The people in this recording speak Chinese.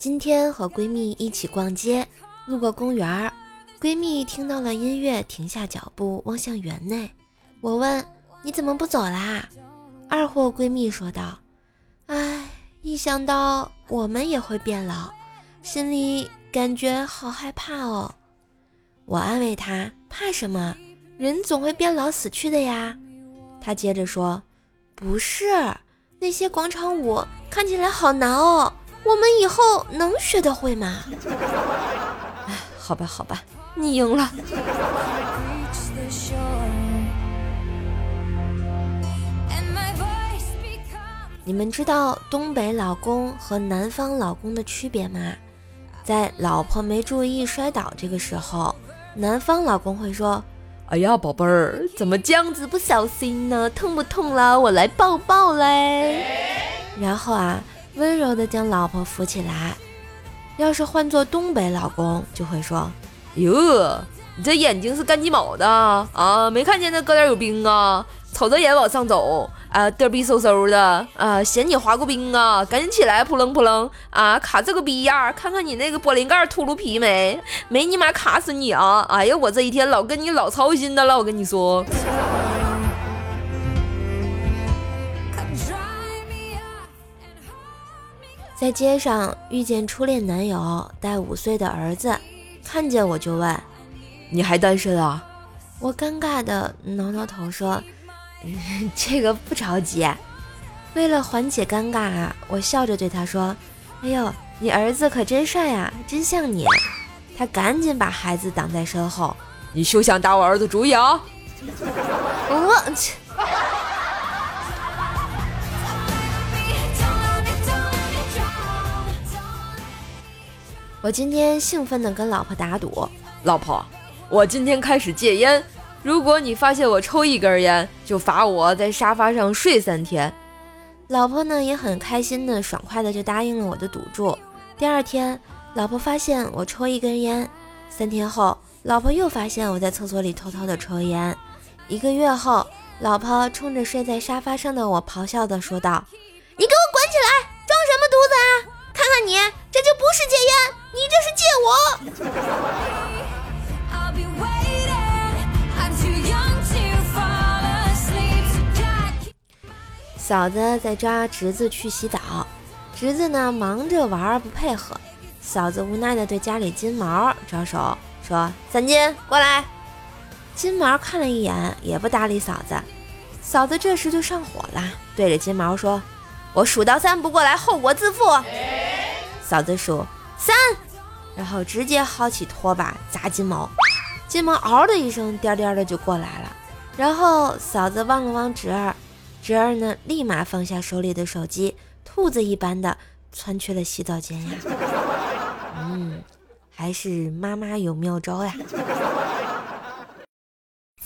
今天和闺蜜一起逛街，路过公园儿，闺蜜听到了音乐，停下脚步望向园内。我问：“你怎么不走啦？”二货闺蜜说道：“哎，一想到我们也会变老，心里感觉好害怕哦。”我安慰她：“怕什么？人总会变老死去的呀。”她接着说：“不是，那些广场舞看起来好难哦。”我们以后能学得会吗？哎，好吧，好吧，你赢了。你们知道东北老公和南方老公的区别吗？在老婆没注意摔倒这个时候，南方老公会说：“哎呀，宝贝儿，怎么这样子不小心呢？痛不痛了？我来抱抱嘞。”然后啊。温柔的将老婆扶起来。要是换做东北老公，就会说：“哟，你这眼睛是干鸡毛的啊？没看见那疙瘩有冰啊？瞅着眼往上走啊，嘚逼嗖嗖的啊，嫌你滑过冰啊？赶紧起来，扑棱扑棱啊！卡这个逼样，看看你那个玻璃盖秃噜皮没？没你妈卡死你啊！哎呀，我这一天老跟你老操心的了，我跟你说。”在街上遇见初恋男友带五岁的儿子，看见我就问：“你还单身啊？”我尴尬的挠挠头说：“ 这个不着急。”为了缓解尴尬啊，我笑着对他说：“哎呦，你儿子可真帅呀，真像你。”他赶紧把孩子挡在身后：“你休想打我儿子主意啊！” 我去。我今天兴奋地跟老婆打赌，老婆，我今天开始戒烟。如果你发现我抽一根烟，就罚我在沙发上睡三天。老婆呢也很开心的、爽快的就答应了我的赌注。第二天，老婆发现我抽一根烟。三天后，老婆又发现我在厕所里偷偷的抽烟。一个月后，老婆冲着睡在沙发上的我咆哮的说道：“你给我滚起来！装什么犊子啊！看看你，这就不是戒烟。”你这是戒我！嫂子在抓侄子去洗澡，侄子呢忙着玩不配合，嫂子无奈的对家里金毛招手说：“三金过来。”金毛看了一眼，也不搭理嫂子。嫂子这时就上火了，对着金毛说：“我数到三不过来，后果自负。”嫂子数。三，然后直接薅起拖把砸金毛，金毛嗷的一声颠颠的就过来了。然后嫂子望了望侄儿，侄儿呢立马放下手里的手机，兔子一般的窜去了洗澡间呀。嗯，还是妈妈有妙招呀。